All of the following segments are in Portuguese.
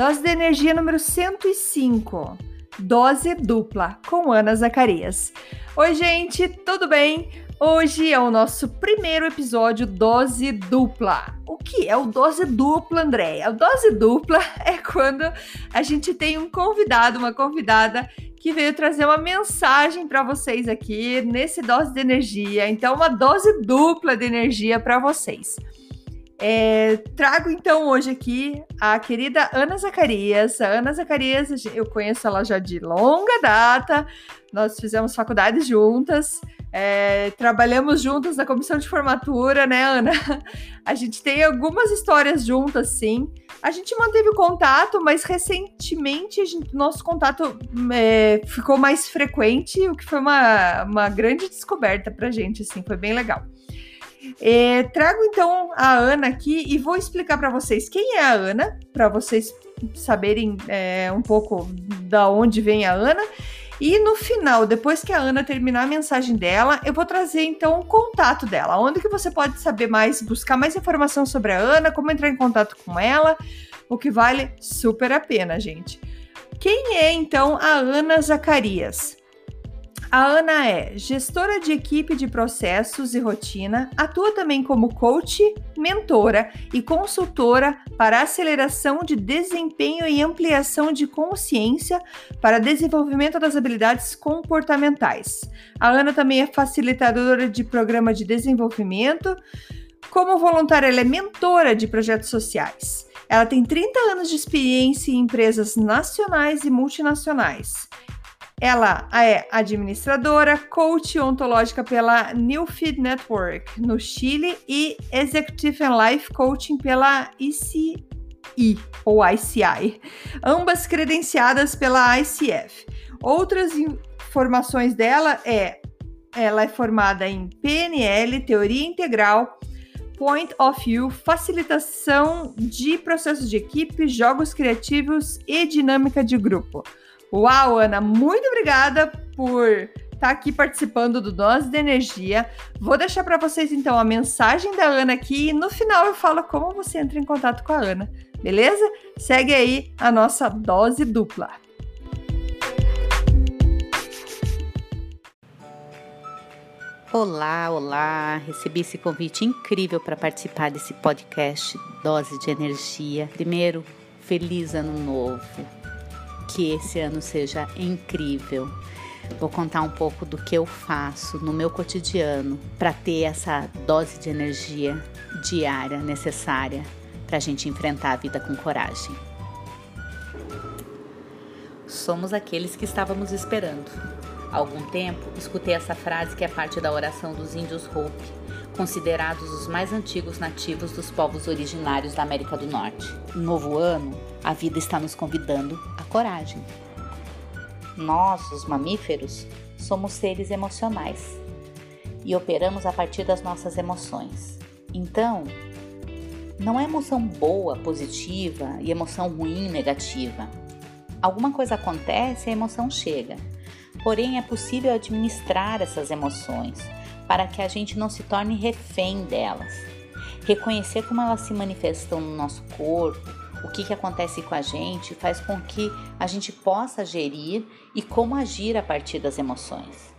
Dose de energia número 105. Dose dupla com Ana Zacarias. Oi, gente, tudo bem? Hoje é o nosso primeiro episódio Dose Dupla. O que é o Dose Dupla, Andréia? O Dose Dupla é quando a gente tem um convidado, uma convidada que veio trazer uma mensagem para vocês aqui nesse Dose de Energia. Então, uma dose dupla de energia para vocês. É, trago então hoje aqui a querida Ana Zacarias. A Ana Zacarias, eu conheço ela já de longa data, nós fizemos faculdade juntas, é, trabalhamos juntas na comissão de formatura, né, Ana? A gente tem algumas histórias juntas, sim. A gente manteve o contato, mas recentemente gente, nosso contato é, ficou mais frequente, o que foi uma, uma grande descoberta pra gente, assim, foi bem legal. É, trago então a Ana aqui e vou explicar para vocês quem é a Ana, para vocês saberem é, um pouco da onde vem a Ana. E no final, depois que a Ana terminar a mensagem dela, eu vou trazer então o contato dela, onde que você pode saber mais, buscar mais informação sobre a Ana, como entrar em contato com ela, o que vale super a pena, gente. Quem é então a Ana Zacarias? A Ana é gestora de equipe de processos e rotina, atua também como coach, mentora e consultora para aceleração de desempenho e ampliação de consciência para desenvolvimento das habilidades comportamentais. A Ana também é facilitadora de programa de desenvolvimento. Como voluntária, ela é mentora de projetos sociais. Ela tem 30 anos de experiência em empresas nacionais e multinacionais. Ela é administradora, coach ontológica pela New Feed Network no Chile e Executive and Life Coaching pela ICI ou ICI, ambas credenciadas pela ICF. Outras informações dela é ela é formada em PNL, teoria integral, Point of View, facilitação de processos de equipe, jogos criativos e dinâmica de grupo. Uau, Ana, muito obrigada por estar tá aqui participando do Dose de Energia. Vou deixar para vocês então a mensagem da Ana aqui e no final eu falo como você entra em contato com a Ana, beleza? Segue aí a nossa dose dupla. Olá, olá! Recebi esse convite incrível para participar desse podcast Dose de Energia. Primeiro, feliz ano novo que esse ano seja incrível. Vou contar um pouco do que eu faço no meu cotidiano para ter essa dose de energia diária necessária para a gente enfrentar a vida com coragem. Somos aqueles que estávamos esperando. Há algum tempo, escutei essa frase que é parte da oração dos índios Hopi, considerados os mais antigos nativos dos povos originários da América do Norte. No novo ano, a vida está nos convidando coragem. Nós, os mamíferos, somos seres emocionais e operamos a partir das nossas emoções. Então, não é emoção boa, positiva e emoção ruim, negativa. Alguma coisa acontece e a emoção chega. Porém, é possível administrar essas emoções para que a gente não se torne refém delas. Reconhecer como elas se manifestam no nosso corpo, o que, que acontece com a gente, faz com que a gente possa gerir e como agir a partir das emoções.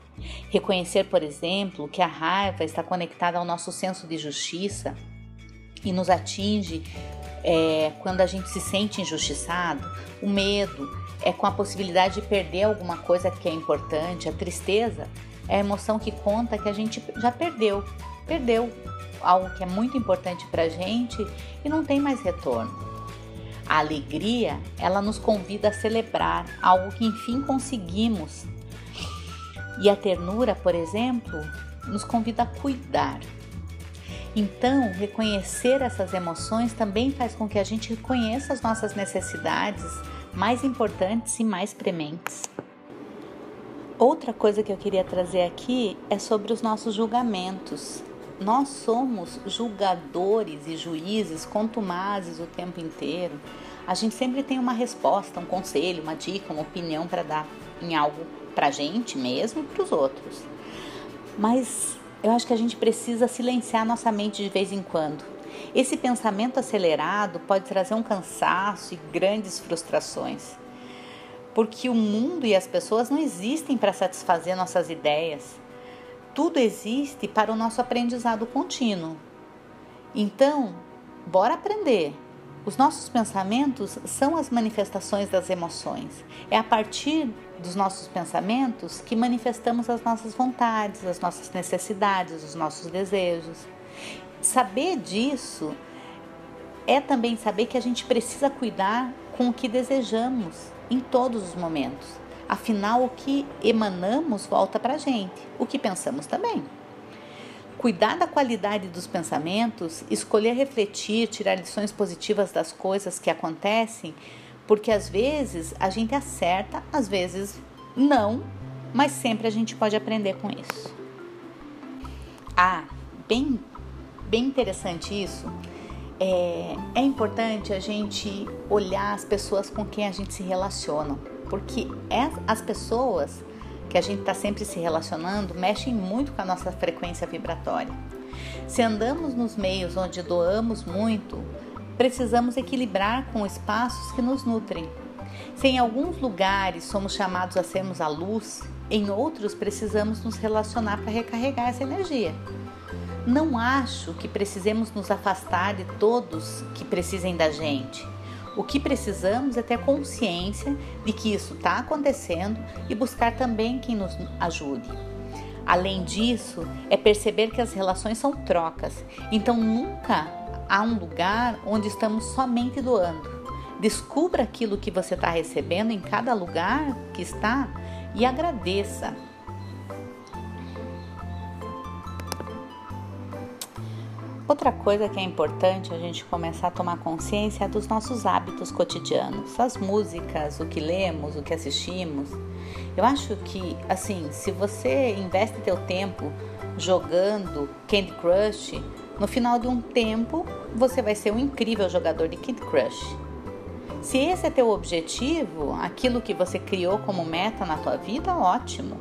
Reconhecer, por exemplo, que a raiva está conectada ao nosso senso de justiça e nos atinge é, quando a gente se sente injustiçado, o medo é com a possibilidade de perder alguma coisa que é importante, a tristeza é a emoção que conta que a gente já perdeu, perdeu algo que é muito importante para a gente e não tem mais retorno. A alegria, ela nos convida a celebrar algo que enfim conseguimos. E a ternura, por exemplo, nos convida a cuidar. Então, reconhecer essas emoções também faz com que a gente reconheça as nossas necessidades mais importantes e mais prementes. Outra coisa que eu queria trazer aqui é sobre os nossos julgamentos. Nós somos julgadores e juízes contumazes o tempo inteiro. A gente sempre tem uma resposta, um conselho, uma dica, uma opinião para dar em algo para a gente mesmo e para os outros. Mas eu acho que a gente precisa silenciar nossa mente de vez em quando. Esse pensamento acelerado pode trazer um cansaço e grandes frustrações. Porque o mundo e as pessoas não existem para satisfazer nossas ideias. Tudo existe para o nosso aprendizado contínuo. Então, bora aprender. Os nossos pensamentos são as manifestações das emoções. É a partir dos nossos pensamentos que manifestamos as nossas vontades, as nossas necessidades, os nossos desejos. Saber disso é também saber que a gente precisa cuidar com o que desejamos em todos os momentos. Afinal, o que emanamos volta para a gente, o que pensamos também. Cuidar da qualidade dos pensamentos, escolher refletir, tirar lições positivas das coisas que acontecem, porque às vezes a gente acerta, às vezes não, mas sempre a gente pode aprender com isso. Ah, bem, bem interessante isso. É, é importante a gente olhar as pessoas com quem a gente se relaciona, porque as pessoas que a gente está sempre se relacionando mexem muito com a nossa frequência vibratória. Se andamos nos meios onde doamos muito, precisamos equilibrar com espaços que nos nutrem. Se em alguns lugares somos chamados a sermos a luz, em outros precisamos nos relacionar para recarregar essa energia. Não acho que precisemos nos afastar de todos que precisem da gente. O que precisamos é ter consciência de que isso está acontecendo e buscar também quem nos ajude. Além disso, é perceber que as relações são trocas, então nunca há um lugar onde estamos somente doando. Descubra aquilo que você está recebendo em cada lugar que está e agradeça. Outra coisa que é importante a gente começar a tomar consciência é dos nossos hábitos cotidianos, as músicas, o que lemos, o que assistimos. Eu acho que, assim, se você investe teu tempo jogando Candy Crush, no final de um tempo você vai ser um incrível jogador de Candy Crush. Se esse é teu objetivo, aquilo que você criou como meta na tua vida, ótimo.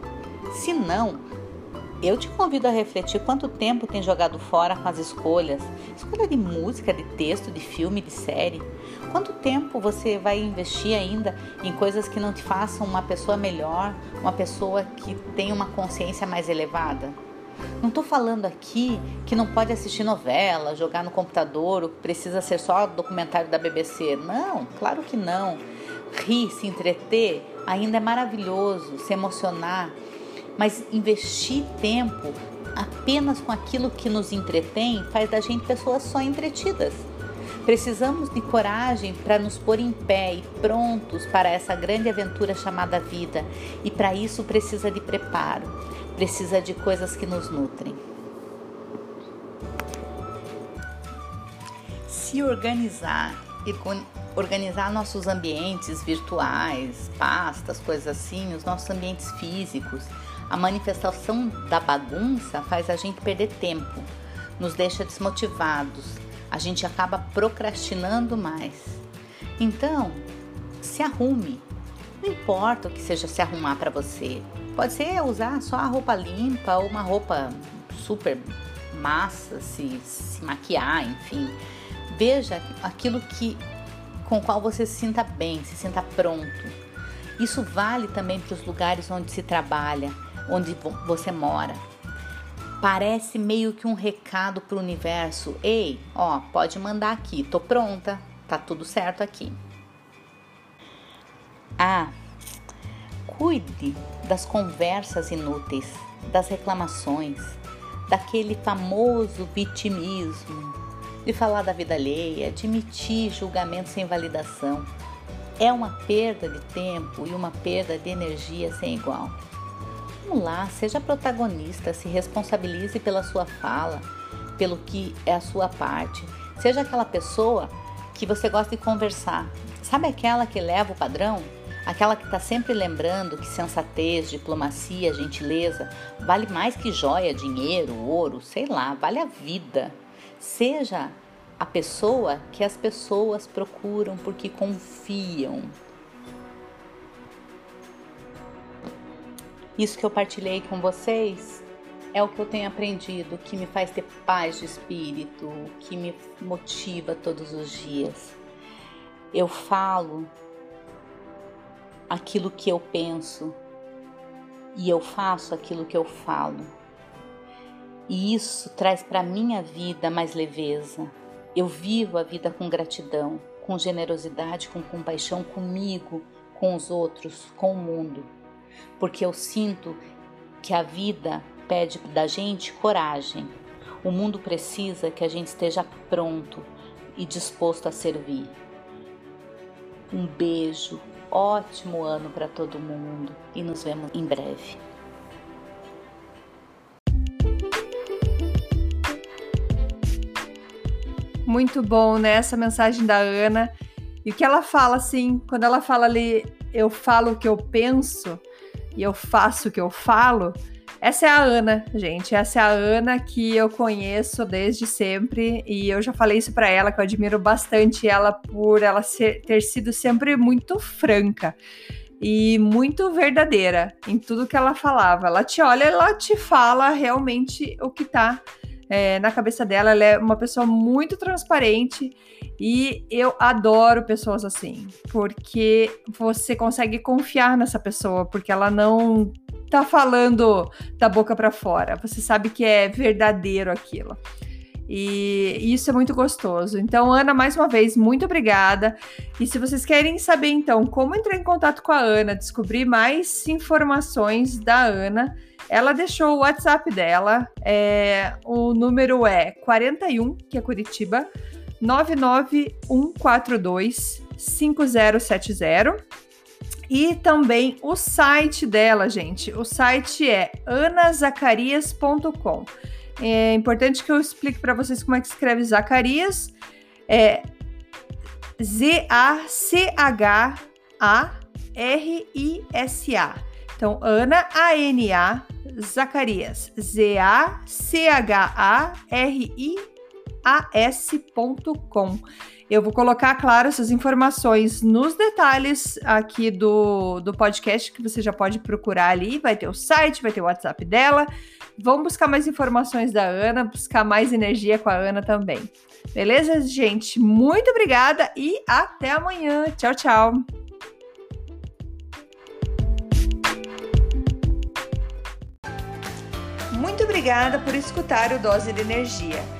Se não, eu te convido a refletir quanto tempo tem jogado fora com as escolhas. Escolha de música, de texto, de filme, de série. Quanto tempo você vai investir ainda em coisas que não te façam uma pessoa melhor, uma pessoa que tem uma consciência mais elevada? Não estou falando aqui que não pode assistir novela, jogar no computador, ou precisa ser só documentário da BBC. Não, claro que não. Rir, se entreter ainda é maravilhoso, se emocionar mas investir tempo apenas com aquilo que nos entretém faz da gente pessoas só entretidas. Precisamos de coragem para nos pôr em pé e prontos para essa grande aventura chamada vida, e para isso precisa de preparo, precisa de coisas que nos nutrem. Se organizar e organizar nossos ambientes virtuais, pastas, coisas assim, os nossos ambientes físicos, a manifestação da bagunça faz a gente perder tempo, nos deixa desmotivados, a gente acaba procrastinando mais. Então, se arrume. Não importa o que seja se arrumar para você. Pode ser usar só a roupa limpa ou uma roupa super massa, se, se maquiar, enfim. Veja aquilo que com o qual você se sinta bem, se sinta pronto. Isso vale também para os lugares onde se trabalha onde você mora. Parece meio que um recado para o universo: ei, ó, pode mandar aqui, tô pronta, tá tudo certo aqui. Ah, cuide das conversas inúteis, das reclamações, daquele famoso vitimismo, de falar da vida alheia, de emitir julgamento sem validação. É uma perda de tempo e uma perda de energia sem igual. Vamos lá, seja protagonista, se responsabilize pela sua fala, pelo que é a sua parte. Seja aquela pessoa que você gosta de conversar. Sabe aquela que leva o padrão? Aquela que está sempre lembrando que sensatez, diplomacia, gentileza vale mais que joia, dinheiro, ouro, sei lá, vale a vida. Seja a pessoa que as pessoas procuram porque confiam. Isso que eu partilhei com vocês é o que eu tenho aprendido, que me faz ter paz de espírito, que me motiva todos os dias. Eu falo aquilo que eu penso e eu faço aquilo que eu falo. E isso traz para minha vida mais leveza. Eu vivo a vida com gratidão, com generosidade, com compaixão comigo, com os outros, com o mundo. Porque eu sinto que a vida pede da gente coragem. O mundo precisa que a gente esteja pronto e disposto a servir. Um beijo, ótimo ano para todo mundo e nos vemos em breve. Muito bom, né? Essa mensagem da Ana. E o que ela fala, assim, quando ela fala ali, eu falo o que eu penso e eu faço o que eu falo, essa é a Ana, gente. Essa é a Ana que eu conheço desde sempre e eu já falei isso para ela que eu admiro bastante ela por ela ser, ter sido sempre muito franca e muito verdadeira em tudo que ela falava. Ela te olha, ela te fala realmente o que tá é, na cabeça dela. Ela é uma pessoa muito transparente e eu adoro pessoas assim, porque você consegue confiar nessa pessoa, porque ela não tá falando da boca para fora. Você sabe que é verdadeiro aquilo. E isso é muito gostoso. Então, Ana, mais uma vez, muito obrigada. E se vocês querem saber, então, como entrar em contato com a Ana, descobrir mais informações da Ana, ela deixou o WhatsApp dela. É, o número é 41, que é Curitiba, 99142 5070. E também o site dela, gente. O site é anazacarias.com. É importante que eu explique para vocês como é que escreve Zacarias. É Z-A-C-H-A-R-I-S-A. Então, Ana, A-N-A, Zacarias, Z-A-C-H-A-R-I-A-S.com. Eu vou colocar, claro, essas informações nos detalhes aqui do, do podcast, que você já pode procurar ali. Vai ter o site, vai ter o WhatsApp dela. Vamos buscar mais informações da Ana, buscar mais energia com a Ana também. Beleza, gente? Muito obrigada e até amanhã. Tchau, tchau. Muito obrigada por escutar o Dose de Energia.